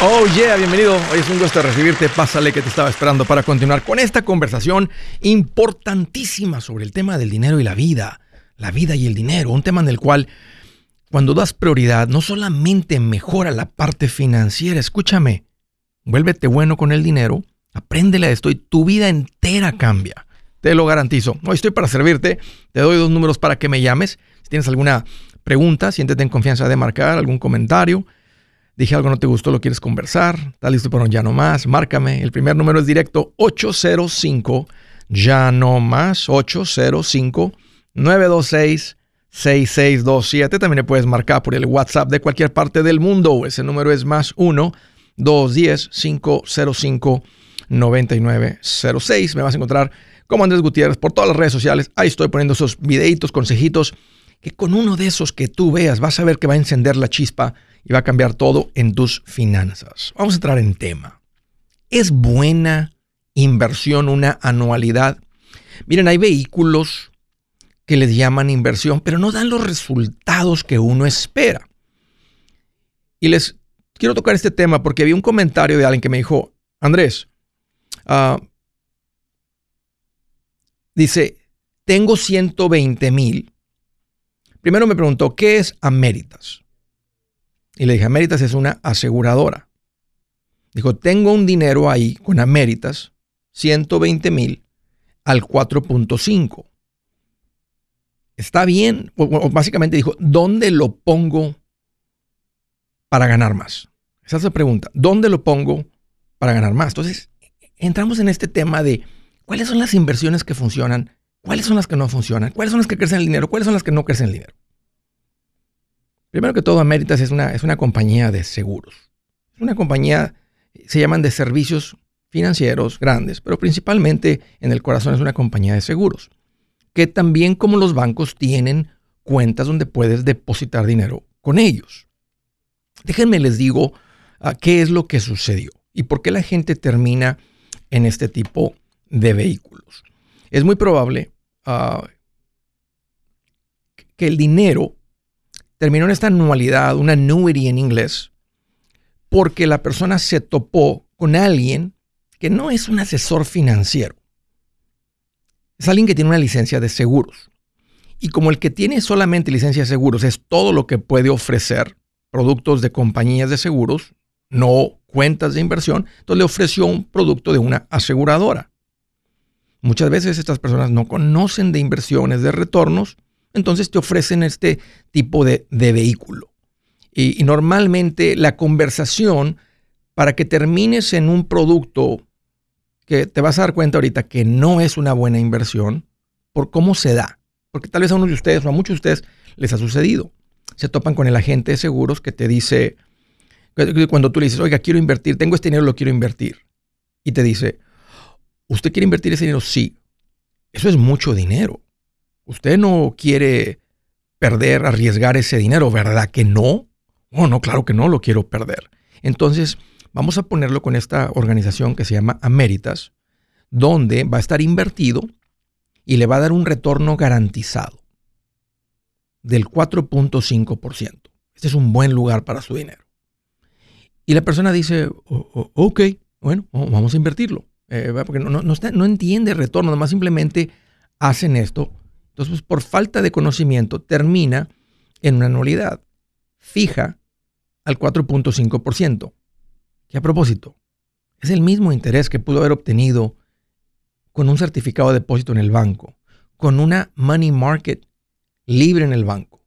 Oh yeah, bienvenido. Hoy es un gusto recibirte. Pásale que te estaba esperando para continuar con esta conversación importantísima sobre el tema del dinero y la vida. La vida y el dinero, un tema en el cual cuando das prioridad no solamente mejora la parte financiera, escúchame, vuélvete bueno con el dinero, apréndele a esto y tu vida entera cambia. Te lo garantizo. Hoy estoy para servirte. Te doy dos números para que me llames. Si tienes alguna pregunta, siéntete en confianza de marcar algún comentario dije algo no te gustó, lo quieres conversar, está listo para un ya no más, márcame. El primer número es directo 805 ya no más 805 926 6627. También le puedes marcar por el WhatsApp de cualquier parte del mundo. Ese número es más 1 210 505 9906. Me vas a encontrar como Andrés Gutiérrez por todas las redes sociales. Ahí estoy poniendo esos videitos, consejitos, que con uno de esos que tú veas vas a ver que va a encender la chispa y va a cambiar todo en tus finanzas. Vamos a entrar en tema. ¿Es buena inversión una anualidad? Miren, hay vehículos que les llaman inversión, pero no dan los resultados que uno espera. Y les quiero tocar este tema porque vi un comentario de alguien que me dijo, Andrés, uh, dice, tengo 120 mil. Primero me preguntó, ¿qué es Améritas? Y le dije, Améritas es una aseguradora. Dijo, tengo un dinero ahí con Améritas, 120 mil al 4.5. Está bien, o, básicamente dijo, ¿dónde lo pongo para ganar más? Esa es la pregunta, ¿dónde lo pongo para ganar más? Entonces, entramos en este tema de cuáles son las inversiones que funcionan, cuáles son las que no funcionan, cuáles son las que crecen el dinero, cuáles son las que no crecen el dinero. Primero que todo, Améritas es una, es una compañía de seguros. Es una compañía, se llaman de servicios financieros grandes, pero principalmente en el corazón es una compañía de seguros, que también como los bancos tienen cuentas donde puedes depositar dinero con ellos. Déjenme les digo uh, qué es lo que sucedió y por qué la gente termina en este tipo de vehículos. Es muy probable uh, que el dinero terminó en esta anualidad, una annuity en inglés, porque la persona se topó con alguien que no es un asesor financiero. Es alguien que tiene una licencia de seguros. Y como el que tiene solamente licencia de seguros es todo lo que puede ofrecer, productos de compañías de seguros, no cuentas de inversión, entonces le ofreció un producto de una aseguradora. Muchas veces estas personas no conocen de inversiones, de retornos, entonces te ofrecen este tipo de, vehículo. Y, normalmente la conversación para que termines en un producto que te vas a dar cuenta ahorita que no es una buena inversión por cómo se da. Porque tal vez a uno de ustedes o a muchos de ustedes les ha sucedido. Se topan con el agente de seguros que te dice, cuando tú le dices, oiga, quiero invertir, tengo este dinero, lo quiero invertir. Y te dice, ¿usted quiere invertir ese dinero? Sí. Eso es mucho dinero. Usted no quiere perder, arriesgar ese dinero, ¿verdad que no? Oh, no, claro que no lo quiero perder. Entonces, vamos a ponerlo con esta organización que se llama Améritas, donde va a estar invertido y le va a dar un retorno garantizado del 4.5%. Este es un buen lugar para su dinero. Y la persona dice, ok, bueno, vamos a invertirlo. Eh, porque no, no, no entiende retorno, nomás simplemente hacen esto entonces, por falta de conocimiento, termina en una anualidad fija al 4.5%. Y a propósito, es el mismo interés que pudo haber obtenido con un certificado de depósito en el banco, con una money market libre en el banco.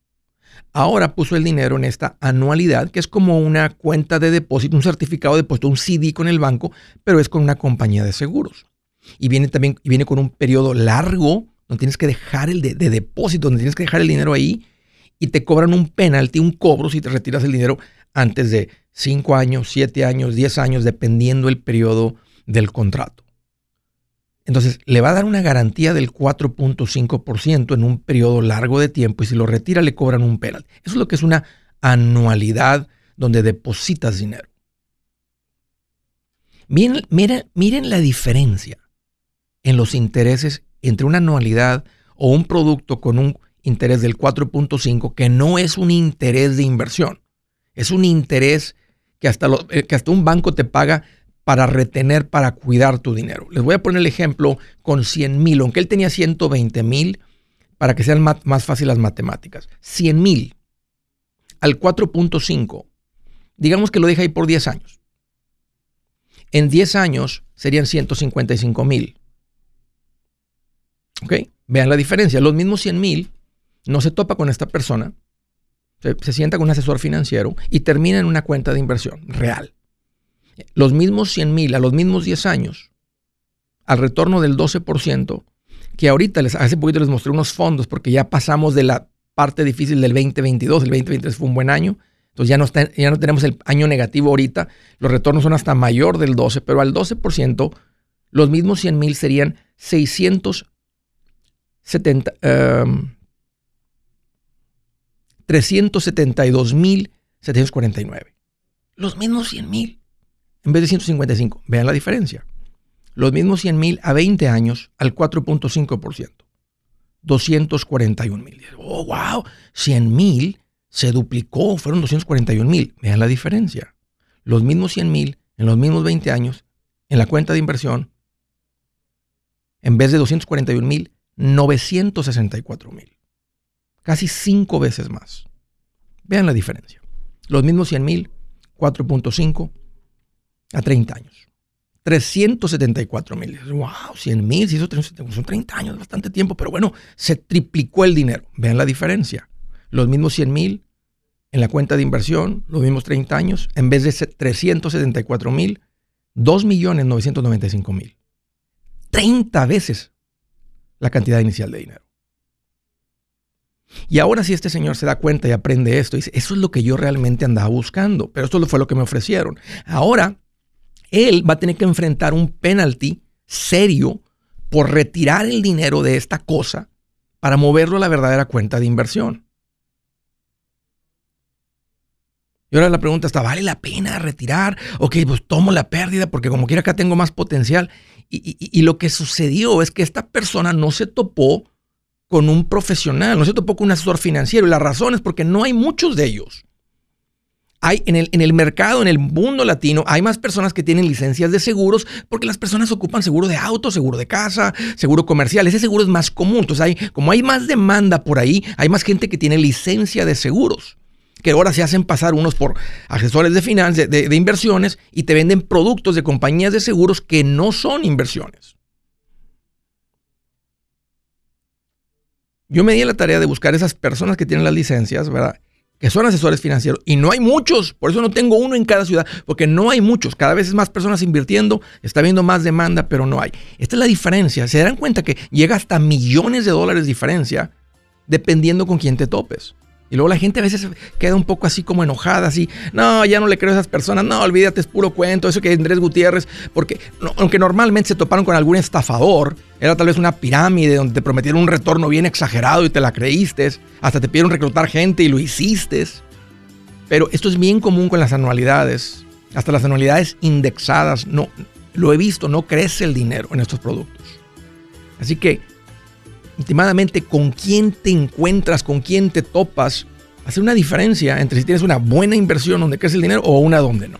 Ahora puso el dinero en esta anualidad, que es como una cuenta de depósito, un certificado de depósito, un CD con el banco, pero es con una compañía de seguros. Y viene también viene con un periodo largo donde tienes que dejar el de, depósito, donde tienes que dejar el dinero ahí y te cobran un penalti, un cobro si te retiras el dinero antes de 5 años, 7 años, 10 años, dependiendo el periodo del contrato. Entonces, le va a dar una garantía del 4.5% en un periodo largo de tiempo y si lo retira le cobran un penalti. Eso es lo que es una anualidad donde depositas dinero. Miren, la diferencia en los intereses entre una anualidad o un producto con un interés del 4.5 que no es un interés de inversión, es un interés que hasta, eh, que hasta un banco te paga para retener, para cuidar tu dinero. Les voy a poner el ejemplo con 100 mil, aunque él tenía 120 mil, para que sean más fáciles las matemáticas. 100 mil al 4.5, digamos que lo deja ahí por 10 años. En 10 años serían 155 mil. ¿Ok? Vean la diferencia. Los mismos 100 mil no se topa con esta persona, se, sienta con un asesor financiero y termina en una cuenta de inversión real. Los mismos 100 mil a los mismos 10 años, al retorno del 12%, que ahorita les, hace poquito les mostré unos fondos porque ya pasamos de la parte difícil del 2022, el 2023 fue un buen año, entonces ya no, ya no tenemos el año negativo ahorita, los retornos son hasta mayor del 12, pero al 12%, los mismos 100 mil serían 670, 372 mil 749. Los mismos 100 mil en vez de 155. Vean la diferencia. Los mismos 100 mil a 20 años al 4.5%. 241 mil. Oh, wow. 100 mil se duplicó, fueron 241 mil. Vean la diferencia. Los mismos 100 mil en los mismos 20 años en la cuenta de inversión, en vez de 241 mil, 964 mil. Casi cinco veces más. Vean la diferencia. Los mismos 100 mil, 4.5 a 30 años. 374 mil. Wow, 100 mil, si son 30 años, bastante tiempo, pero bueno, se triplicó el dinero. Vean la diferencia los mismos 100 mil en la cuenta de inversión, los mismos 30 años, en vez de 374 mil, 2 millones 995 mil. 30 veces la cantidad inicial de dinero. Y ahora si este señor se da cuenta y aprende esto, dice, eso es lo que yo realmente andaba buscando, pero esto fue lo que me ofrecieron. Ahora, él va a tener que enfrentar un penalty serio por retirar el dinero de esta cosa para moverlo a la verdadera cuenta de inversión. Y ahora la pregunta está, ¿vale la pena retirar? Ok, pues tomo la pérdida porque como quiera acá tengo más potencial. Y, lo que sucedió es que esta persona no se topó con un profesional, no se topó con un asesor financiero. Y la razón es porque no hay muchos de ellos. Hay en el, en el mercado, en el mundo latino, hay más personas que tienen licencias de seguros porque las personas ocupan seguro de auto, seguro de casa, seguro comercial. Ese seguro es más común. Entonces, hay, como hay más demanda por ahí, hay más gente que tiene licencia de seguros que ahora se hacen pasar unos por asesores de finanzas, de, inversiones y te venden productos de compañías de seguros que no son inversiones. Yo me di la tarea de buscar esas personas que tienen las licencias, ¿verdad? Que son asesores financieros. Y no hay muchos, por eso no tengo uno en cada ciudad, porque no hay muchos. Cada vez es más personas invirtiendo, está habiendo más demanda, pero no hay. Esta es la diferencia. Se darán cuenta que llega hasta millones de dólares de diferencia dependiendo con quién te topes. Y luego la gente a veces queda un poco así como enojada, así, no, ya no le creo a esas personas, no, olvídate, es puro cuento, eso que Andrés Gutiérrez, porque aunque normalmente se toparon con algún estafador, era tal vez una pirámide donde te prometieron un retorno bien exagerado y te la creíste, hasta te pidieron reclutar gente y lo hiciste. Pero esto es bien común con las anualidades, hasta las anualidades indexadas, no, lo he visto, no crece el dinero en estos productos. Así que últimamente con quién te encuentras, con quién te topas, hace una diferencia entre si tienes una buena inversión donde crece el dinero o una donde no.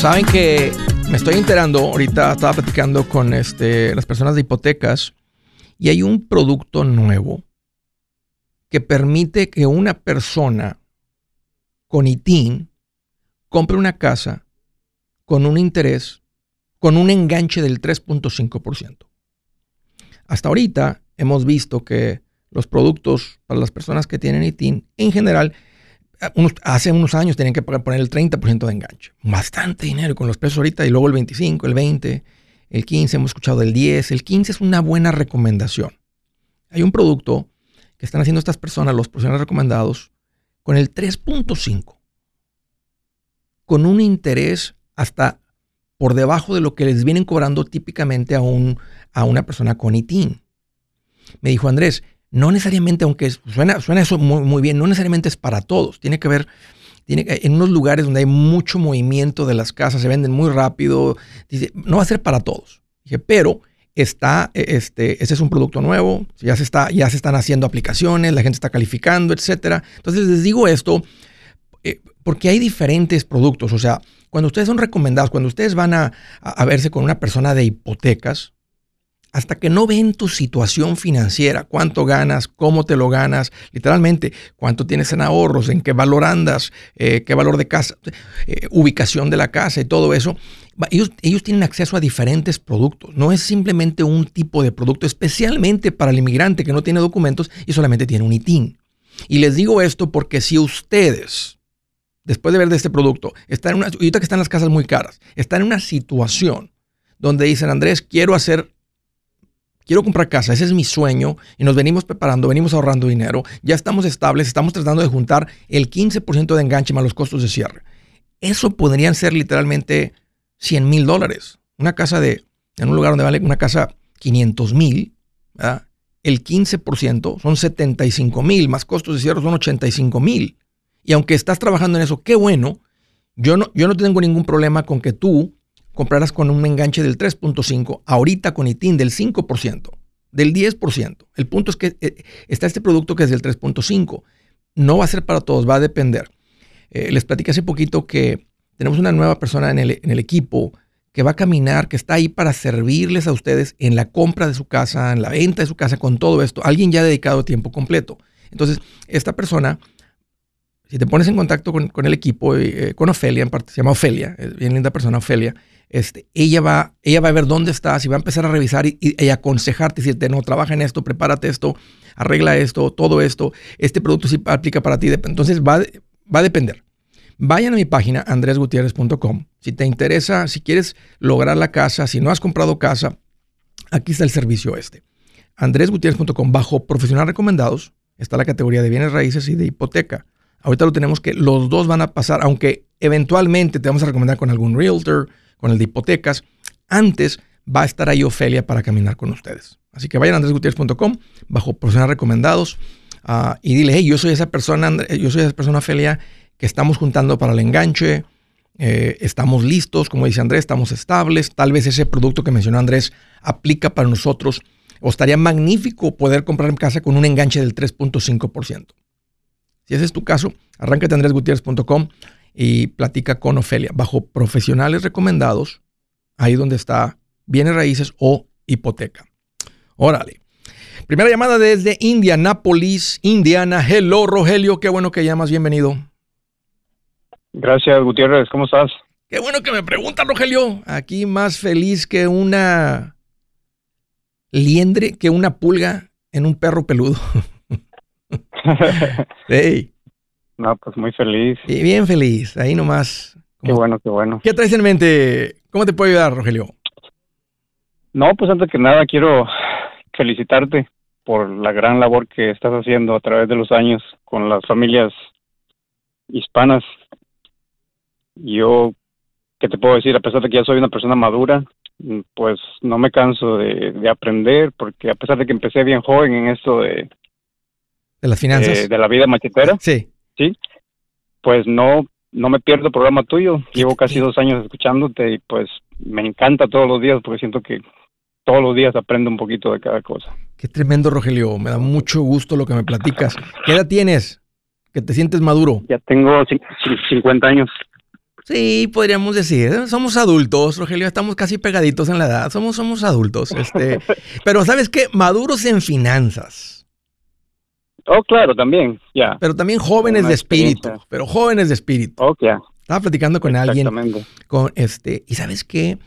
Saben que me estoy enterando, ahorita estaba platicando con este, las personas de hipotecas y hay un producto nuevo que permite que una persona con ITIN compre una casa con un interés, con un enganche del 3.5%. Hasta ahorita hemos visto que los productos para las personas que tienen ITIN en general hace unos años tenían que poner el 30% de enganche. Bastante dinero con los precios ahorita y luego el 25, el 20, el 15, hemos escuchado el 10. El 15 es una buena recomendación. Hay un producto que están haciendo estas personas, los profesionales recomendados, con el 3.5, con un interés hasta por debajo de lo que les vienen cobrando típicamente a, un, a una persona con ITIN. Me dijo Andrés, no necesariamente, aunque suena, suena eso muy, muy, bien, no necesariamente es para todos. Tiene que ver, tiene en unos lugares donde hay mucho movimiento de las casas, se venden muy rápido, dice, no va a ser para todos. Dije, pero está, e, este, es un producto nuevo, ya se, está, ya se están haciendo aplicaciones, la gente está calificando, etcétera. Entonces les digo esto eh, porque hay diferentes productos. O sea, cuando ustedes son recomendados, cuando ustedes van a verse con una persona de hipotecas, hasta que no ven tu situación financiera, cuánto ganas, cómo te lo ganas, literalmente, cuánto tienes en ahorros, en qué valor andas, eh, qué valor de casa, eh, ubicación de la casa y todo eso, ellos, ellos tienen acceso a diferentes productos. No es simplemente un tipo de producto, especialmente para el inmigrante que no tiene documentos y solamente tiene un ITIN. Y les digo esto porque si ustedes, después de ver de este producto, están en una, ahorita que están las casas muy caras, están en una situación donde dicen, Andrés, quiero hacer quiero comprar casa, ese es mi sueño y nos venimos preparando, venimos ahorrando dinero, ya estamos estables, estamos tratando de juntar el 15% de enganche más los costos de cierre. Eso podrían ser literalmente 100 mil dólares. Una casa de, en un lugar donde vale una casa 500 mil, el 15% son 75 mil, más costos de cierre son 85 mil. Y aunque estás trabajando en eso, qué bueno, yo no, yo no tengo ningún problema con que tú comprarás con un enganche del 3.5, ahorita con ITIN del 5%, del 10%. El punto es que eh, está este producto que es del 3.5. No va a ser para todos, va a depender. Eh, les platicé hace poquito que tenemos una nueva persona en el, en el equipo que va a caminar, que está ahí para servirles a ustedes en la compra de su casa, en la venta de su casa, con todo esto. Alguien ya dedicado tiempo completo. Entonces, esta persona si te pones en contacto con, el equipo, eh, con Ofelia, en parte, se llama Ofelia, es bien linda persona Ofelia, este, ella, va, ella va a ver dónde estás y va a empezar a revisar y, y, aconsejarte, decirte, no, trabaja en esto, prepárate esto, arregla esto, todo esto, este producto sí aplica para ti. Entonces va, va a depender. Vayan a mi página andresgutierrez.com. Si te interesa, si quieres lograr la casa, si no has comprado casa, aquí está el servicio este. andresgutierrez.com, bajo profesional recomendados, está la categoría de bienes raíces y de hipoteca. Ahorita lo tenemos que los dos van a pasar, aunque eventualmente te vamos a recomendar con algún realtor, con el de hipotecas. Antes va a estar ahí Ofelia para caminar con ustedes. Así que vayan a andresgutierrez.com bajo profesionales recomendados uh, y dile, hey, yo soy esa persona, yo soy esa persona Ofelia que estamos juntando para el enganche, eh, estamos listos, como dice Andrés, estamos estables, tal vez ese producto que mencionó Andrés aplica para nosotros o estaría magnífico poder comprar en casa con un enganche del 3.5%. Si ese es tu caso, arráncate a andresgutierrez.com y platica con Ofelia. Bajo profesionales recomendados, ahí donde está bienes raíces o hipoteca. Órale. Primera llamada desde Indianapolis, Indiana. Hello, Rogelio. Qué bueno que llamas. Bienvenido. Gracias, Gutiérrez. ¿Cómo estás? Qué bueno que me pregunta, Rogelio. Aquí más feliz que una liendre, que una pulga en un perro peludo. hey. No, pues muy feliz. Y bien feliz. Ahí nomás. Qué bueno, qué bueno. ¿Qué traes en mente? ¿Cómo te puedo ayudar, Rogelio? No, pues antes que nada quiero felicitarte por la gran labor que estás haciendo a través de los años con las familias hispanas. Yo, ¿qué te puedo decir? A pesar de que ya soy una persona madura, pues no me canso de, aprender, porque a pesar de que empecé bien joven en esto de... De las finanzas. de la vida machetera. Sí. Sí. Pues no, no me pierdo el programa tuyo. Llevo casi dos años escuchándote y pues me encanta todos los días porque siento que todos los días aprendo un poquito de cada cosa. Qué tremendo, Rogelio. Me da mucho gusto lo que me platicas. ¿Qué edad tienes? ¿Que te sientes maduro? Ya tengo 50 años. Sí, podríamos decir. Somos adultos, Rogelio. Estamos casi pegaditos en la edad. Somos, somos adultos. Este, pero ¿sabes qué? Maduros en finanzas. Oh, claro, también, ya. Pero también jóvenes de espíritu. Pero jóvenes de espíritu. Oh. Estaba platicando con alguien. Con este, y ¿sabes qué?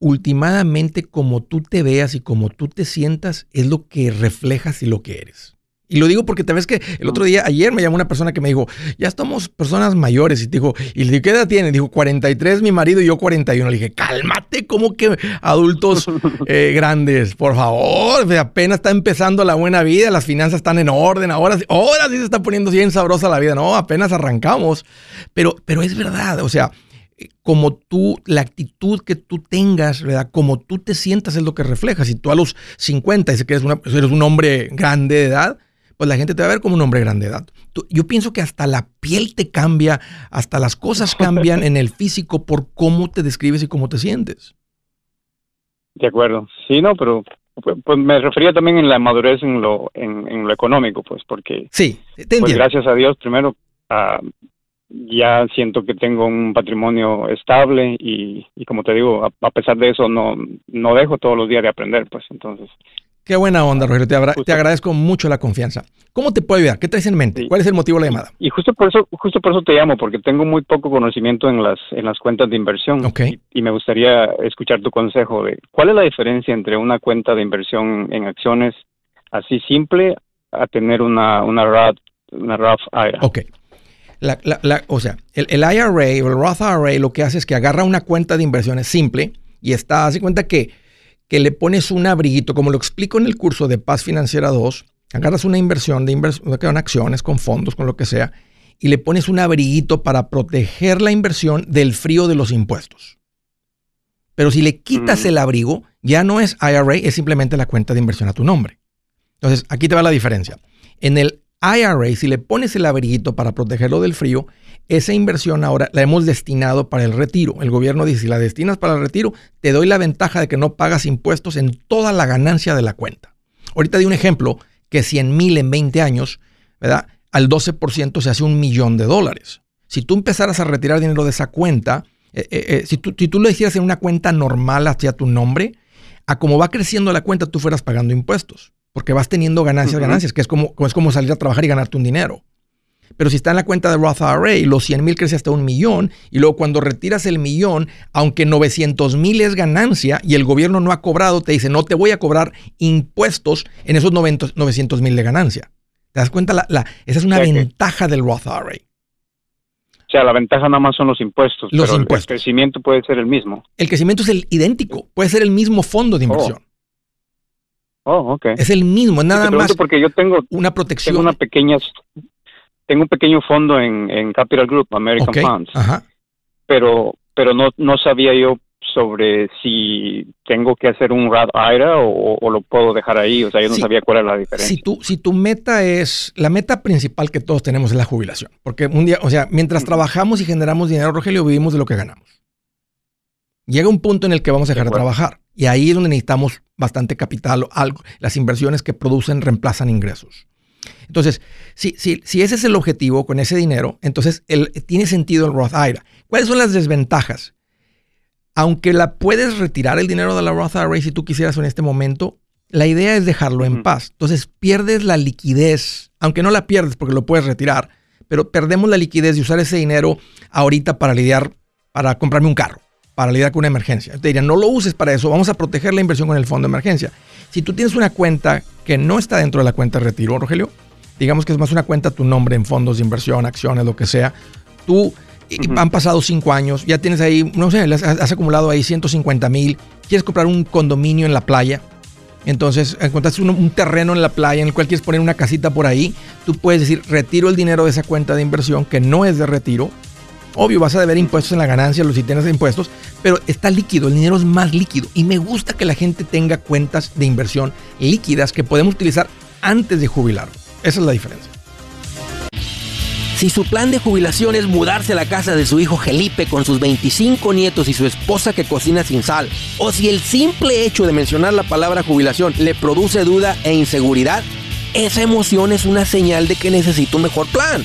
últimamente como tú te veas y como tú te sientas es lo que reflejas y lo que eres. Y lo digo porque te ves que el otro día, ayer me llamó una persona que me dijo, ya estamos personas mayores. Y te dijo, ¿y le qué edad tiene? Dijo, 43 mi marido y yo 41. Le dije, cálmate, ¿cómo que adultos eh, grandes? Por favor, apenas está empezando la buena vida, las finanzas están en orden. Ahora, ahora sí se está poniendo bien sabrosa la vida. No, apenas arrancamos. Pero, pero es verdad, o sea, como tú, la actitud que tú tengas, ¿verdad? Como tú te sientas es lo que refleja. Si tú a los 50 dices que eres, eres un hombre grande de edad, pues la gente te va a ver como un hombre grande de edad. yo pienso que hasta la piel te cambia, hasta las cosas cambian en el físico por cómo te describes y cómo te sientes. De acuerdo. Sí, no, pero pues, pues me refería también en la madurez en lo, en, lo económico, pues porque... Sí, te pues gracias a Dios, primero, a ya siento que tengo un patrimonio estable y, como te digo, a, pesar de eso no, no dejo todos los días de aprender, pues entonces. Qué buena onda, Rogelio. Te, agradezco mucho la confianza. ¿Cómo te puedo ayudar? ¿Qué traes en mente? ¿Cuál es el motivo de la llamada? Y justo por eso, justo por eso te llamo, porque tengo muy poco conocimiento en las, en las cuentas de inversión. Y, me gustaría escuchar tu consejo de cuál es la diferencia entre una cuenta de inversión en acciones así simple a tener una, una una RAF IRA. Ok. La, la, o sea, el, IRA o el Roth IRA lo que hace es que agarra una cuenta de inversiones simple y está, hace cuenta que, que le pones un abriguito, como lo explico en el curso de Paz Financiera 2, agarras una inversión de inversión, con acciones, con fondos, con lo que sea, y le pones un abriguito para proteger la inversión del frío de los impuestos. Pero si le quitas el abrigo, ya no es IRA, es simplemente la cuenta de inversión a tu nombre. Entonces, aquí te va la diferencia. En el IRA, si le pones el abriguito para protegerlo del frío, esa inversión ahora la hemos destinado para el retiro. El gobierno dice, si la destinas para el retiro, te doy la ventaja de que no pagas impuestos en toda la ganancia de la cuenta. Ahorita di un ejemplo que 100 mil en 20 años, ¿verdad? Al 12% se hace un millón de dólares. Si tú empezaras a retirar dinero de esa cuenta, eh, eh, eh, si, tú, si, tú, lo hicieras en una cuenta normal hacia tu nombre, a como va creciendo la cuenta, tú fueras pagando impuestos porque vas teniendo ganancias, ganancias, que es como, es como salir a trabajar y ganarte un dinero. Pero si está en la cuenta de Roth IRA los 100 mil crece hasta un millón, y luego cuando retiras el millón, aunque 900 mil es ganancia y el gobierno no ha cobrado, te dice, no te voy a cobrar impuestos en esos 900 mil de ganancia. ¿Te das cuenta? La, esa es una ventaja del Roth IRA. O sea, la ventaja nada más son los impuestos. Los impuestos. El crecimiento puede ser el mismo. El crecimiento es el idéntico. Puede ser el mismo fondo de oh. inversión. Oh, okay. Es el mismo, nada más. Porque yo tengo una protección. Tengo una pequeña, tengo un pequeño fondo en, en Capital Group, American Funds. Ajá. Pero, pero no, no sabía yo sobre si tengo que hacer un RAD IRA o, lo puedo dejar ahí. O sea, yo no sabía cuál era la diferencia. Si tu, si tu meta es, la meta principal que todos tenemos es la jubilación. Porque un día, o sea, mientras trabajamos y generamos dinero, Rogelio, vivimos de lo que ganamos. Llega un punto en el que vamos a dejar de trabajar. Y ahí es donde necesitamos bastante capital o algo. Las inversiones que producen reemplazan ingresos. Entonces, si, si, si ese es el objetivo con ese dinero, entonces el, tiene sentido el Roth IRA. ¿Cuáles son las desventajas? Aunque la puedes retirar el dinero de la Roth IRA si tú quisieras en este momento, la idea es dejarlo en paz. Entonces pierdes la liquidez, aunque no la pierdes porque lo puedes retirar, pero perdemos la liquidez de usar ese dinero ahorita para lidiar, para comprarme un carro, para lidiar con una emergencia. Te dirían, no lo uses para eso, vamos a proteger la inversión con el fondo de emergencia. Si tú tienes una cuenta que no está dentro de la cuenta de retiro, Rogelio, digamos que es más una cuenta tu nombre en fondos de inversión, acciones, lo que sea, tú han pasado cinco años, ya tienes ahí, no sé, has, acumulado ahí 150 mil, quieres comprar un condominio en la playa, entonces, encontraste un, terreno en la playa en el cual quieres poner una casita por ahí, tú puedes decir, retiro el dinero de esa cuenta de inversión que no es de retiro. Obvio, vas a deber impuestos en la ganancia, los si tienes impuestos, pero está líquido, el dinero es más líquido. Y me gusta que la gente tenga cuentas de inversión líquidas que podemos utilizar antes de jubilar. Esa es la diferencia. Si su plan de jubilación es mudarse a la casa de su hijo Felipe con sus 25 nietos y su esposa que cocina sin sal, o si el simple hecho de mencionar la palabra jubilación le produce duda e inseguridad, esa emoción es una señal de que necesita un mejor plan.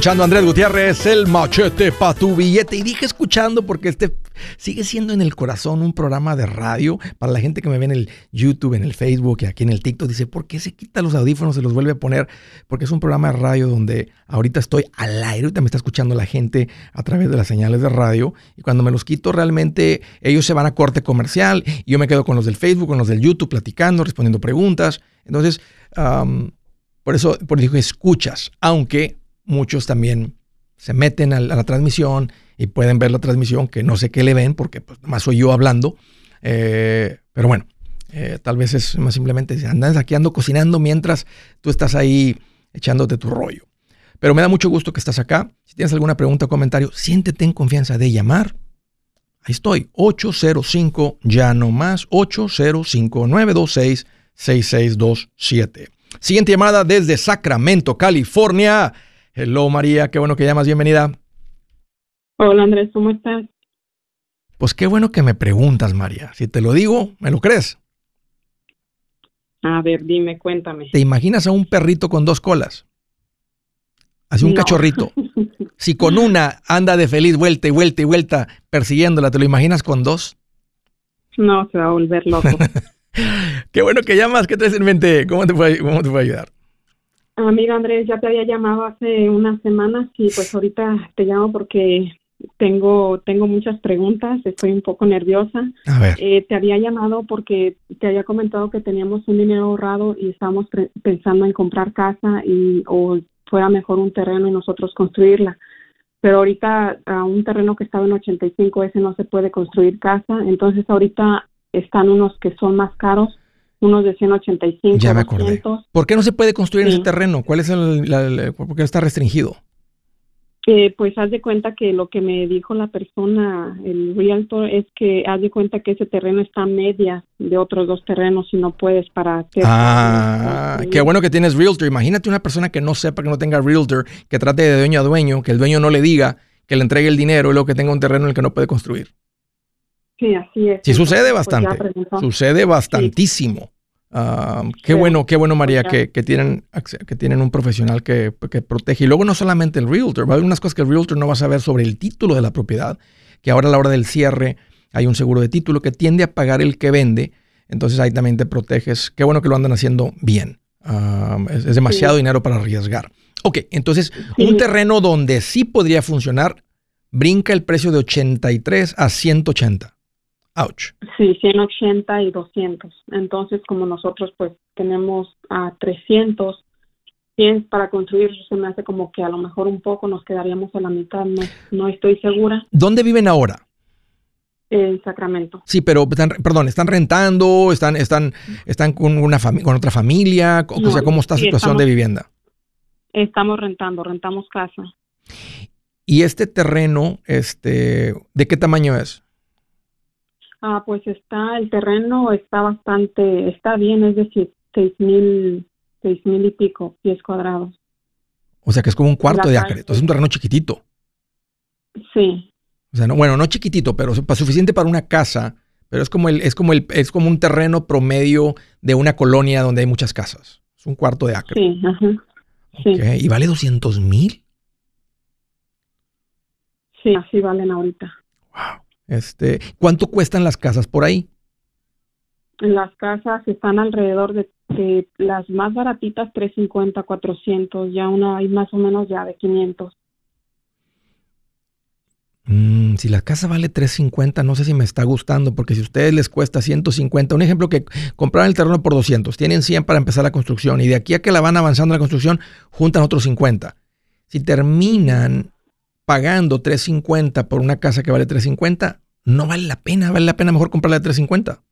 Escuchando a Andrés Gutiérrez, el machete para tu billete. Y dije escuchando porque este sigue siendo en el corazón un programa de radio. Para la gente que me ve en el YouTube, en el Facebook y aquí en el TikTok, dice, ¿por qué se quita los audífonos, se los vuelve a poner? Porque es un programa de radio donde ahorita estoy al aire, ahorita me está escuchando la gente a través de las señales de radio. Y cuando me los quito, realmente ellos se van a corte comercial y yo me quedo con los del Facebook, con los del YouTube, platicando, respondiendo preguntas. Entonces, por eso, por eso digo escuchas, aunque muchos también se meten a la, transmisión y pueden ver la transmisión, que no sé qué le ven, porque pues, más soy yo hablando. Eh, pero bueno, eh, tal vez es más simplemente andas aquí ando cocinando mientras tú estás ahí echándote tu rollo. Pero me da mucho gusto que estás acá. Si tienes alguna pregunta o comentario, siéntete en confianza de llamar. Ahí estoy, 805 ya no más, 805 926 6627. Siguiente llamada desde Sacramento, California. Hello María, qué bueno que llamas, bienvenida. Hola Andrés, ¿cómo estás? Pues qué bueno que me preguntas, María. Si te lo digo, ¿me lo crees? A ver, dime, cuéntame. ¿Te imaginas a un perrito con dos colas? Así un cachorrito. Si con una anda de feliz vuelta y vuelta y vuelta persiguiéndola, ¿te lo imaginas con dos? No, se va a volver loco. Qué bueno que llamas. ¿Qué traes en mente? ¿Cómo te puede, cómo te ayudar? Amiga Andrés, ya te había llamado hace unas semanas y pues ahorita te llamo porque tengo tengo muchas preguntas, estoy un poco nerviosa. A ver. Eh, te había llamado porque te había comentado que teníamos un dinero ahorrado y estábamos pensando en comprar casa y o fuera mejor un terreno y nosotros construirla. Pero ahorita a un terreno que estaba en 85 ese no se puede construir casa, entonces ahorita están unos que son más caros, unos de 185. Ya me acordé. ¿Por qué no se puede construir en ese terreno? ¿Cuál es el, por qué está restringido? Eh, pues haz de cuenta que lo que me dijo la persona, el realtor, es que haz de cuenta que ese terreno está a media de otros dos terrenos y no puedes para hacer. Ah, qué bueno que tienes realtor. Imagínate una persona que no sepa, que no tenga realtor, que trate de dueño a dueño, que el dueño no le diga, que le entregue el dinero y luego que tenga un terreno en el que no puede construir. Sí, así es. Sí, sucede pues, bastante. sucede bastantísimo. Ah, qué bueno, qué bueno, María, que, tienen, que tienen un profesional que, protege. Y luego no solamente el realtor, va a haber unas cosas que el realtor no va a saber sobre el título de la propiedad, que ahora a la hora del cierre hay un seguro de título que tiende a pagar el que vende, entonces ahí también te proteges. Qué bueno que lo andan haciendo bien. es, demasiado dinero para arriesgar. Ok, entonces un terreno donde sí podría funcionar, brinca el precio de 83 a 180. Ouch. Sí, 180 y 200. Entonces, como nosotros pues tenemos a 300, para construir se me hace como que a lo mejor un poco nos quedaríamos a la mitad, no, no estoy segura. ¿Dónde viven ahora? En Sacramento. Sí, pero perdón, están rentando, están están están con una con otra familia, o sea, ¿cómo está la situación de vivienda? Estamos rentando, rentamos casa. ¿Y este terreno este de qué tamaño es? Ah, pues está el terreno está bastante está bien, es decir, seis mil seis mil y pico pies cuadrados. O sea que es como un cuarto de acre. Entonces es un terreno chiquitito. Sí. O sea, no, bueno, no chiquitito, pero suficiente para una casa. Pero es como el, es como el, es como un terreno promedio de una colonia donde hay muchas casas. Es un cuarto de acre. Sí, ajá. Sí. ¿Y vale 200 mil? Sí, así valen ahorita. Este, ¿cuánto cuestan las casas por ahí? Las casas están alrededor de de las más baratitas 350, 400, ya una hay más o menos ya de 500. Mm, si la casa vale 350, no sé si me está gustando, porque si a ustedes les cuesta 150, un ejemplo que compraron el terreno por 200, tienen 100 para empezar la construcción y de aquí a que la van avanzando la construcción, juntan otros 50. Si terminan pagando 350 por una casa que vale 350, no vale la pena, vale la pena mejor comprarla de 350.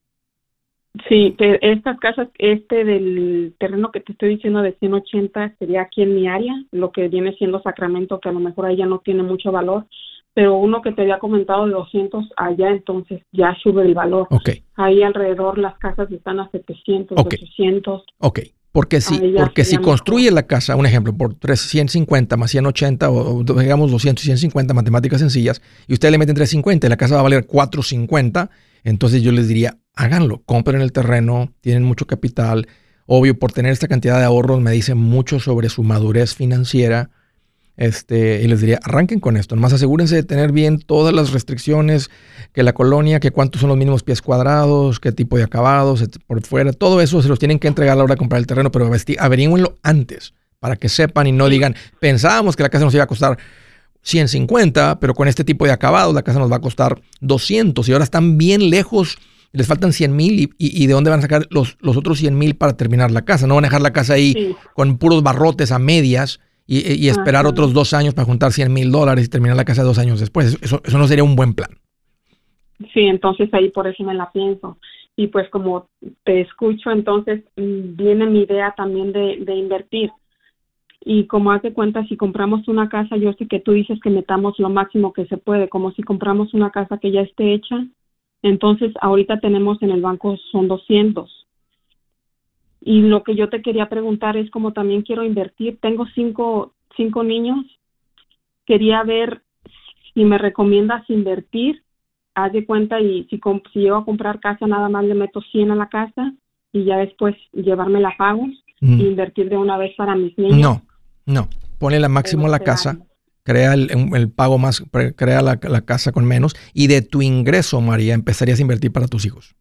Sí, estas casas, este del terreno que te estoy diciendo de 180 sería aquí en mi área, lo que viene siendo Sacramento, que a lo mejor ahí ya no tiene mucho valor, pero uno que te había comentado de 200 allá, entonces ya sube el valor. Ok. Ahí alrededor las casas están a 700, 800. Ok. Porque si, porque si construye la casa, un ejemplo, por 350 más 180 o, digamos 200 y 150 matemáticas sencillas, y usted le mete 350 y la casa va a valer 450, entonces yo les diría, háganlo, compren el terreno, tienen mucho capital. Obvio, por tener esta cantidad de ahorros me dicen mucho sobre su madurez financiera. Este, y les diría, arranquen con esto. Nomás asegúrense de tener bien todas las restricciones, que la colonia, que cuántos son los mínimos pies cuadrados, qué tipo de acabados, por fuera. Todo eso se los tienen que entregar a la hora de comprar el terreno, pero averigüenlo antes para que sepan y no digan, pensábamos que la casa nos iba a costar 150, pero con este tipo de acabados la casa nos va a costar 200 y ahora están bien lejos, les faltan 100 mil y, de dónde van a sacar los, los otros 100 mil para terminar la casa. No van a dejar la casa ahí con puros barrotes a medias y, esperar otros dos años para juntar 100 mil dólares y terminar la casa dos años después. Eso, eso no sería un buen plan. Sí, entonces ahí por eso me la pienso. Y pues como te escucho, entonces mm, viene mi idea también de, de invertir y como hace cuenta, si compramos una casa, yo sé que tú dices que metamos lo máximo que se puede, como si compramos una casa que ya esté hecha, entonces ahorita tenemos en el banco son 200. Y lo que yo te quería preguntar es como también quiero invertir, tengo cinco, cinco niños, quería ver si me recomiendas invertir, haz de cuenta y si, si llego a comprar casa nada más le meto 100 a la casa y ya después llevarme la pago e invertir de una vez para mis niños. No, no, ponle la máximo a la casa, crea el, pago más, crea la, casa con menos y de tu ingreso, María, empezarías a invertir para tus hijos.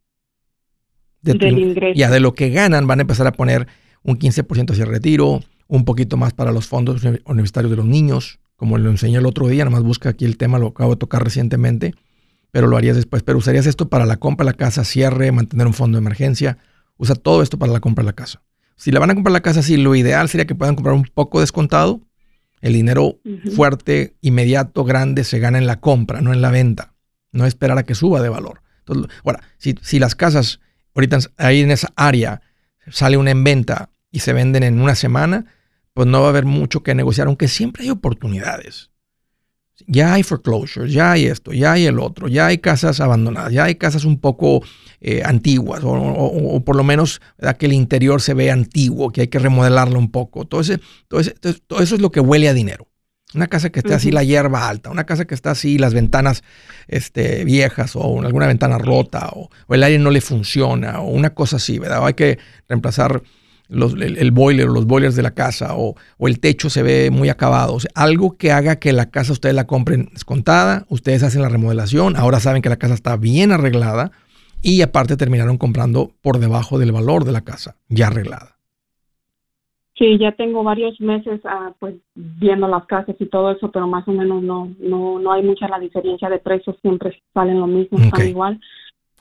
De Del ingreso. Ya de lo que ganan van a empezar a poner un 15% hacia el retiro, un poquito más para los fondos universitarios de los niños, como lo enseñé el otro día, nada más busca aquí el tema, lo acabo de tocar recientemente, pero lo harías después. Pero usarías esto para la compra de la casa, cierre, mantener un fondo de emergencia, usa todo esto para la compra de la casa. Si la van a comprar la casa, sí, lo ideal sería que puedan comprar un poco descontado. El dinero fuerte, inmediato, grande, se gana en la compra, no en la venta. No esperar a que suba de valor. Entonces, ahora, si, si las casas ahorita ahí en esa área sale una en venta y se venden en una semana, pues no va a haber mucho que negociar, aunque siempre hay oportunidades. Ya hay foreclosures, ya hay esto, ya hay el otro, ya hay casas abandonadas, ya hay casas un poco eh, antiguas o, por lo menos que el interior se ve antiguo, que hay que remodelarlo un poco. Todo, todo, todo, eso es lo que huele a dinero. Una casa que esté así la hierba alta, una casa que está así las ventanas este, viejas o alguna ventana rota o, el aire no le funciona o una cosa así, ¿verdad? hay que reemplazar el, boiler o los boilers de la casa o, el techo se ve muy acabado. algo que haga que la casa ustedes la compren descontada, ustedes hacen la remodelación, ahora saben que la casa está bien arreglada y aparte terminaron comprando por debajo del valor de la casa, ya arreglada. Sí, ya tengo varios meses ah, pues viendo las casas y todo eso, pero más o menos no no no hay mucha la diferencia de precios, siempre salen lo mismo, están igual.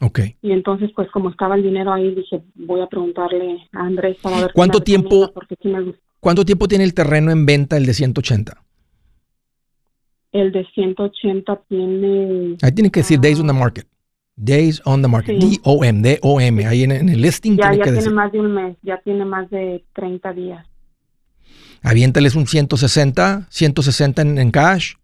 Ok. Y entonces, pues como estaba el dinero ahí, dije, voy a preguntarle a Andrés para ver ¿Cuánto tiempo ¿Cuánto tiempo tiene el terreno en venta el de 180? El de 180 tiene Ahí tiene que decir days on the market. Days on the market. D-O-M, D-O-M. Ahí en, el listing ya, tiene ya tiene más de un mes, ya tiene más de 30 días. Aviéntales un 160, 160 en, en cash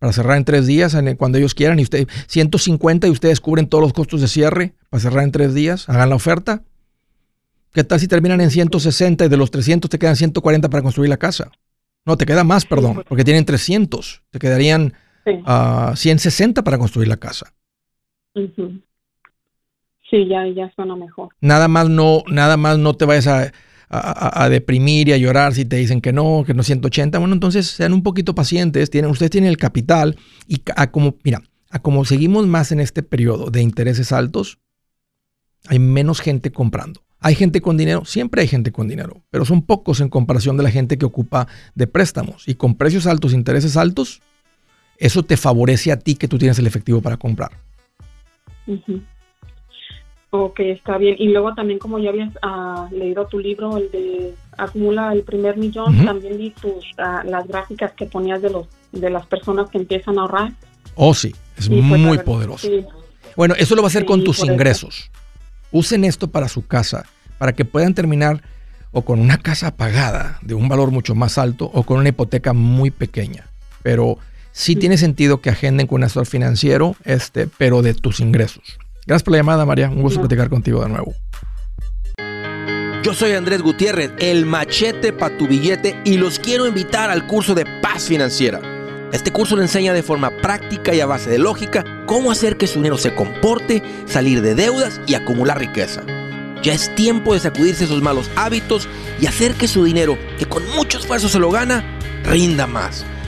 para cerrar en tres días cuando ellos quieran y usted 150 y ustedes cubren todos los costos de cierre para cerrar en tres días, hagan la oferta. ¿Qué tal si terminan en 160 y de los 300 te quedan 140 para construir la casa? No, te queda más, perdón, pues. porque tienen 300. Te quedarían 160 para construir la casa. Sí, ya, ya suena mejor. Nada más no, nada más no te vayas a, deprimir y a llorar si te dicen que no, que no 180. Bueno, entonces sean un poquito pacientes. Tienen, ustedes tienen el capital y a como, mira, a como seguimos más en este periodo de intereses altos, hay menos gente comprando. Hay gente con dinero, siempre hay gente con dinero, pero son pocos en comparación de la gente que ocupa de préstamos. Y con precios altos, intereses altos, eso te favorece a ti que tú tienes el efectivo para comprar. Ok, está bien. Y luego también como ya habías ah, leído tu libro, el de Acumula el primer millón, también vi tus, ah, las gráficas que ponías de, los, de las personas que empiezan a ahorrar. Oh, sí, es pues, muy poderoso. Bueno, eso lo va a hacer con tus ingresos. Usen esto para su casa, para que puedan terminar o con una casa pagada de un valor mucho más alto o con una hipoteca muy pequeña. Pero sí, tiene sentido que agenden con un asesor financiero, este, pero de tus ingresos. Gracias por la llamada, María. Un gusto platicar contigo de nuevo. Yo soy Andrés Gutiérrez, el machete para tu billete, y los quiero invitar al curso de paz financiera. Este curso le enseña de forma práctica y a base de lógica cómo hacer que su dinero se comporte, salir de deudas y acumular riqueza. Ya es tiempo de sacudirse esos malos hábitos y hacer que su dinero, que con mucho esfuerzo se lo gana, rinda más.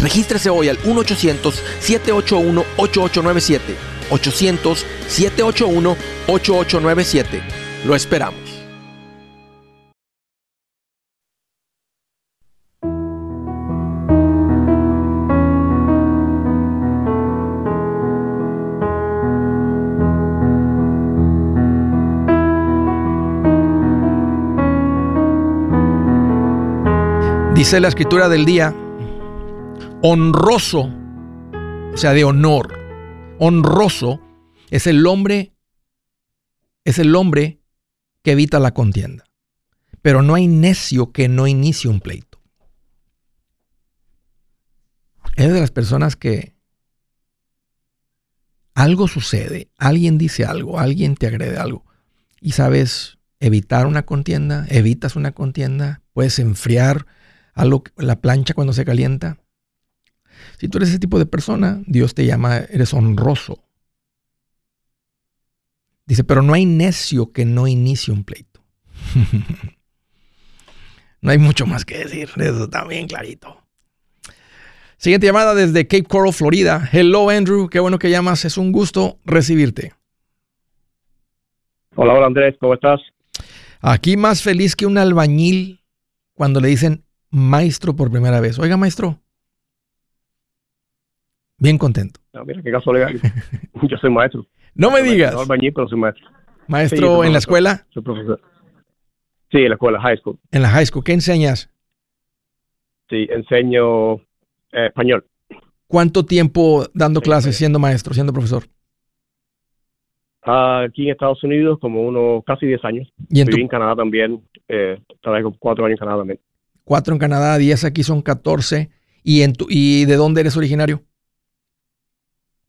Regístrese hoy al 1-800-781-8897. 800-781-8897. Lo esperamos. Dice la escritura del día, honroso, o sea, de honor, honroso, es el hombre, es el hombre que evita la contienda. Pero no hay necio que no inicie un pleito. Es de las personas que algo sucede, alguien dice algo, alguien te agrede algo y sabes evitar una contienda, evitas una contienda, puedes enfriar algo, la plancha cuando se calienta. Si tú eres ese tipo de persona, Dios te llama, eres honroso. Dice, pero no hay necio que no inicie un pleito. no hay mucho más que decir, eso está bien clarito. Siguiente llamada desde Cape Coral, Florida. Hello Andrew, qué bueno que llamas, es un gusto recibirte. Hola, hola Andrés, ¿cómo estás? Aquí más feliz que un albañil cuando le dicen maestro por primera vez. Oiga, maestro, Bien contento. mira, qué casualidad. Yo soy maestro. No me digas. No albañil, pero soy maestro. ¿Maestro en la escuela? Soy profesor. Sí, en la escuela, high school. En la high school. ¿Qué enseñas? Sí, enseño eh, español. ¿Cuánto tiempo dando clases, siendo maestro, siendo profesor? aquí en Estados Unidos, como unos casi 10 años. ¿Y en Viví en Canadá también. Eh, trabajé cuatro años en Canadá también. cuatro en Canadá, 10 aquí son 14. ¿Y, en tu, ¿Y de dónde eres originario?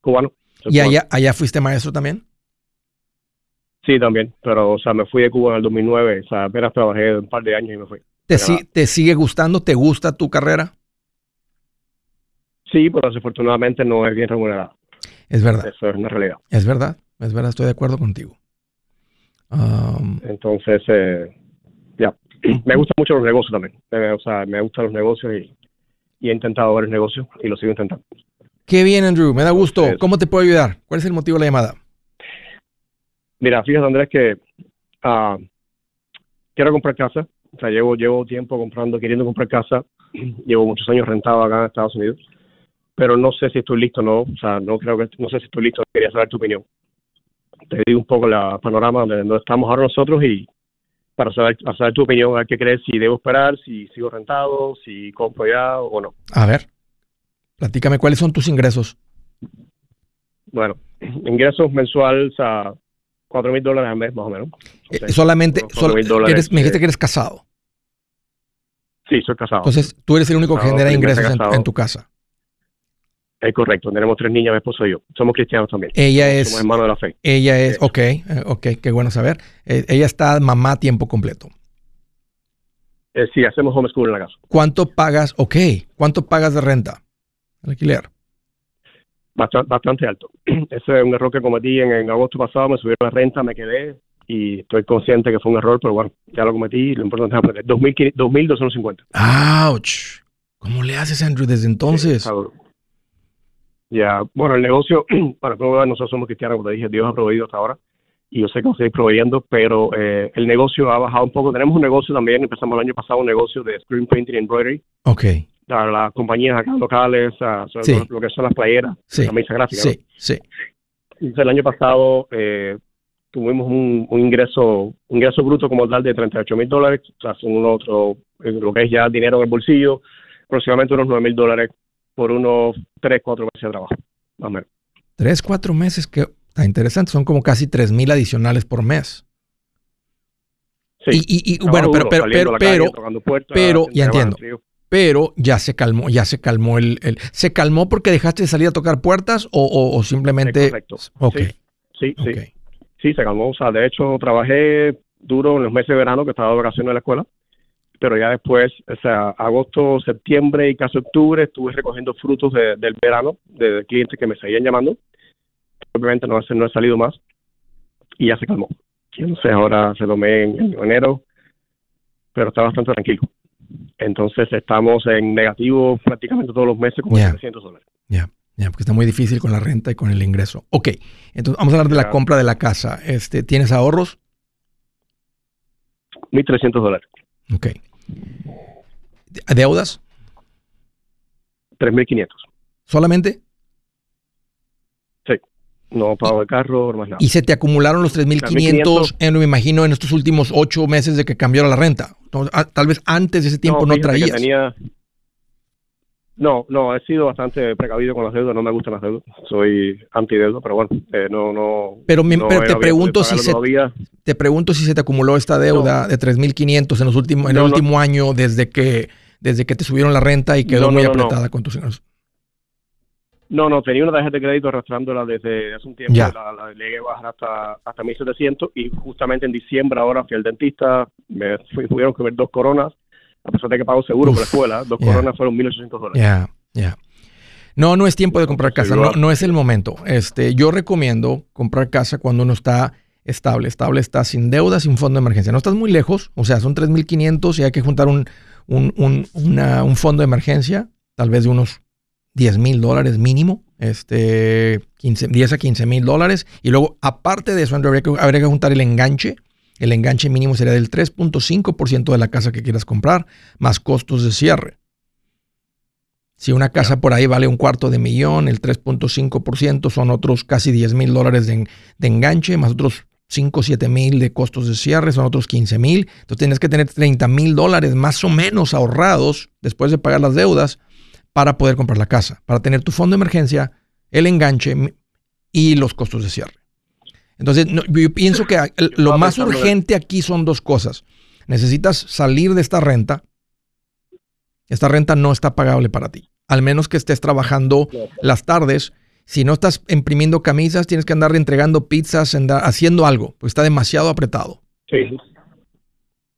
Cubano. ¿Y allá, allá fuiste maestro también? Sí, también, pero o sea, me fui de Cuba en el 2009, o sea, apenas trabajé un par de años y me fui. ¿Te, ¿Te sigue gustando? ¿Te gusta tu carrera? Sí, pero desafortunadamente no es bien remunerada. Es verdad. Eso es una realidad. Es verdad, es verdad, estoy de acuerdo contigo. Entonces, eh, ya, me gustan mucho los negocios también. o sea, me gustan los negocios y, he intentado varios negocios y lo sigo intentando. Qué bien, Andrew, me da gusto. ¿Cómo te puedo ayudar? ¿Cuál es el motivo de la llamada? Mira, fíjate, Andrés, que uh, quiero comprar casa. O sea, llevo, llevo tiempo comprando, queriendo comprar casa. llevo muchos años rentado acá en Estados Unidos. Pero no sé si estoy listo o no. O sea, no creo que, no sé si estoy listo. Quería saber tu opinión. Te digo un poco la panorama de donde estamos ahora nosotros y para saber, saber tu opinión, a ver qué crees, si debo esperar, si sigo rentado, si compro ya o no. A ver, platícame, ¿cuáles son tus ingresos? Bueno, ingresos mensuales a cuatro mil dólares al mes, más o menos. Eh, solamente, me dijiste que eres casado. Sí, soy casado. Entonces, tú eres el único que genera ingresos en, tu casa. Es correcto, tenemos tres niñas, mi esposo y yo. Somos cristianos también. Ella es. Somos hermanos de la fe. Ella es, ok, eh, ok, qué bueno saber. Eh, ella está mamá a tiempo completo. sí, hacemos homeschool en la casa. ¿Cuánto pagas, ok, cuánto pagas de renta? Alquiler bastante, alto. Ese es un error que cometí en, agosto pasado, me subieron la renta, me quedé y estoy consciente que fue un error, pero bueno, ya lo cometí lo importante es aprender. 2.250. ¡Auch! ¿Cómo le haces, Andrew, desde entonces? ya, bueno, el negocio, para probar, nosotros somos cristianos, como te dije, Dios ha proveído hasta ahora y yo sé que a seguir proveyendo, pero eh, el negocio ha bajado un poco. Tenemos un negocio también, empezamos el año pasado un negocio de screen printing y embroidery. Ok a las compañías acá locales, a, lo que son las playeras, sí. la mesa gráfica. Sí, sí. el año pasado eh, tuvimos un, ingreso ingreso bruto como tal de 38 mil dólares, o sea, son otro, eh, lo que es ya dinero en el bolsillo, aproximadamente unos 9 mil dólares por unos 3, 4 meses de trabajo, más o menos. 3, 4 meses, que está interesante, son como casi 3 mil adicionales por mes. Sí. Y, y, bueno, pero, pero, pero, pero, pero, ya entiendo pero ya se calmó, ya se calmó el, el, ¿Se calmó porque dejaste de salir a tocar puertas o, o, simplemente... correcto. Sí, sí, sí. se calmó. O sea, de hecho, trabajé duro en los meses de verano que estaba de vacaciones en la escuela, pero ya después, o sea, agosto, septiembre y casi octubre estuve recogiendo frutos del verano de clientes que me seguían llamando. Obviamente no, no he salido más y ya se calmó. Entonces ahora se tomé en enero, pero está bastante tranquilo. Entonces estamos en negativo prácticamente todos los meses con 300 dólares. Ya, ya, porque está muy difícil con la renta y con el ingreso. Ok, entonces vamos a hablar de la compra de la casa. Este, ¿Tienes ahorros? 1.300 dólares. Ok. ¿Deudas? 3.500. ¿Solamente? No pago el carro, no más nada. ¿Y se te acumularon los 3.500, en, me imagino, en estos últimos ocho meses de que cambió la renta? Ah, tal vez antes de ese tiempo no, traías. Tenía... No, no, he sido bastante precavido con las deudas, no me gustan las deudas, soy antideuda, pero bueno, eh, no, no. Pero, te pregunto si se, te pregunto si se te acumuló esta deuda de 3.500 en los últimos, en el último año desde que, desde que te subieron la renta y quedó muy apretada con tus ingresos. No, no, tenía una tarjeta de crédito arrastrándola desde hace un tiempo, la, la llegué a bajar hasta, hasta 1700 y justamente en diciembre ahora fui al dentista, me fui, tuvieron que ver dos coronas, a pesar de que pago seguro por la escuela, dos coronas fueron 1800 dólares. Ya, ya. No, no es tiempo de comprar casa, no, no es el momento. Este, yo recomiendo comprar casa cuando uno está estable, estable está sin deuda, sin fondo de emergencia. No estás muy lejos, o sea, son 3.500 y hay que juntar un, un, un, un fondo de emergencia, tal vez de unos 10 mil dólares mínimo, este, 15, 10 a 15 mil dólares. Y luego, aparte de eso, habría que, habría que juntar el enganche. El enganche mínimo sería del 3.5% de la casa que quieras comprar, más costos de cierre. Si una casa por ahí vale un cuarto de millón, el 3.5% son otros casi 10 mil dólares de, enganche, más otros 5 o 7 mil de costos de cierre, son otros 15 mil. Entonces tienes que tener 30 mil dólares más o menos ahorrados después de pagar las deudas para poder comprar la casa, para tener tu fondo de emergencia, el enganche y los costos de cierre. Entonces, yo pienso que lo más urgente aquí son dos cosas. Necesitas salir de esta renta Esta renta no está pagable para ti. Al menos que estés trabajando las tardes. Si no estás imprimiendo camisas, tienes que andar entregando pizzas, haciendo algo, pues está demasiado apretado. Sí,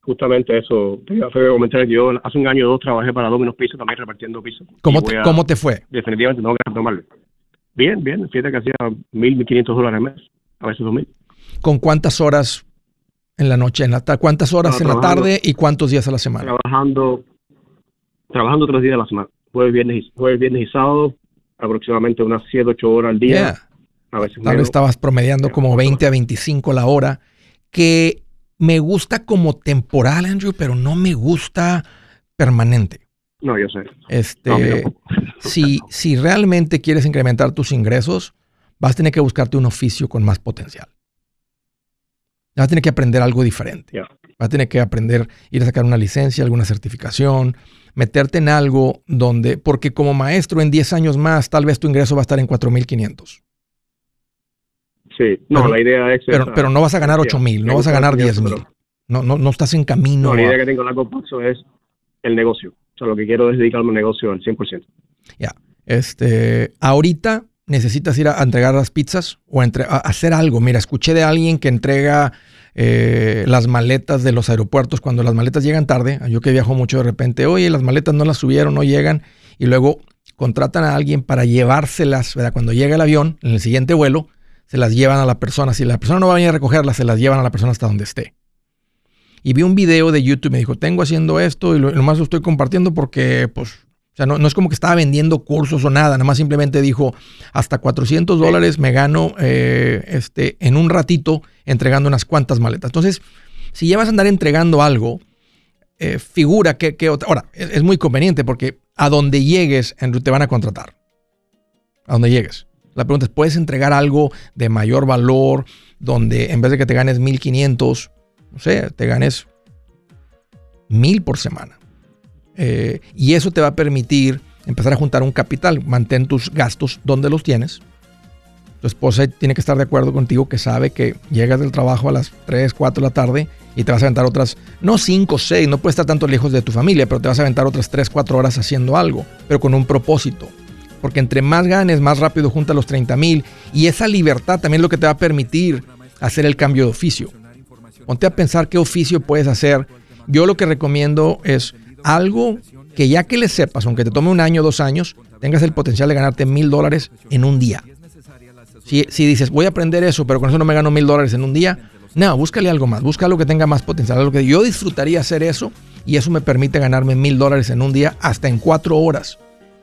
justamente eso. Te iba a comentar que yo hace un año o dos trabajé para Domino's Pizza también repartiendo pisos. ¿Cómo te, ¿Cómo te fue? Definitivamente no que tomarle. Bien, bien. Fíjate que hacía mil, mil quinientos dólares al mes, a veces dos mil. ¿Con cuántas horas en la noche? En la ¿Cuántas horas en la tarde y cuántos días a la semana? Trabajando, trabajando tres días a la semana. Jueves, viernes y, jueves, viernes y sábado, aproximadamente unas 7, 8 horas al día. A veces Tal vez estabas promediando como 20 a 25 la hora, que me gusta como temporal, Andrew, pero no me gusta permanente. No, yo sé. Este, si, si realmente quieres incrementar tus ingresos, vas a tener que buscarte un oficio con más potencial. Vas a tener que aprender algo diferente. Vas a tener que aprender, ir a sacar una licencia, alguna certificación, meterte en algo donde, porque como maestro en 10 años más, tal vez tu ingreso va a estar en 4.500. Sí, no, la idea es... Pero, pero no vas a ganar 8 mil, no vas a ganar 10 mil. No, no, no estás en camino. No, la idea que tengo a largo plazo es el negocio. O sea, lo que quiero es dedicarme al negocio al 100%. Ya. Este, ahorita necesitas ir a, entregar las pizzas o a, hacer algo. Mira, escuché de alguien que entrega eh, las maletas de los aeropuertos cuando las maletas llegan tarde. Yo que viajo mucho de repente, oye, las maletas no las subieron, no llegan. Y luego contratan a alguien para llevárselas, ¿verdad? Cuando llega el avión, en el siguiente vuelo, se las llevan a la persona. Si la persona no va a venir a recogerlas, se las llevan a la persona hasta donde esté. Y vi un video de YouTube, me dijo, tengo haciendo esto y lo, más lo estoy compartiendo porque, pues, o sea, no, no, es como que estaba vendiendo cursos o nada, nada más simplemente dijo, hasta 400 dólares me gano eh, este, en un ratito entregando unas cuantas maletas. Entonces, si ya vas a andar entregando algo, eh, figura que, que ahora, es, es, muy conveniente porque a donde llegues, Andrew, te van a contratar. A donde llegues. La pregunta es, ¿puedes entregar algo de mayor valor donde en vez de que te ganes 1500, no sé, te ganes 1000 por semana? Eh, y eso te va a permitir empezar a juntar un capital. Mantén tus gastos donde los tienes. Tu esposa tiene que estar de acuerdo contigo que sabe que llegas del trabajo a las 3, 4 de la tarde y te vas a aventar otras, no 5, 6, no puedes estar tanto lejos de tu familia, pero te vas a aventar otras 3, 4 horas haciendo algo, pero con un propósito porque entre más ganes, más rápido junta los 30 mil. Y esa libertad también es lo que te va a permitir hacer el cambio de oficio. Ponte a pensar qué oficio puedes hacer. Yo lo que recomiendo es algo que ya que le sepas, aunque te tome un año o dos años, tengas el potencial de ganarte mil dólares en un día. Si, si, dices, voy a aprender eso, pero con eso no me gano mil dólares en un día, no, búscale algo más, busca algo que tenga más potencial. Algo que yo disfrutaría hacer eso y eso me permite ganarme mil dólares en un día hasta en cuatro horas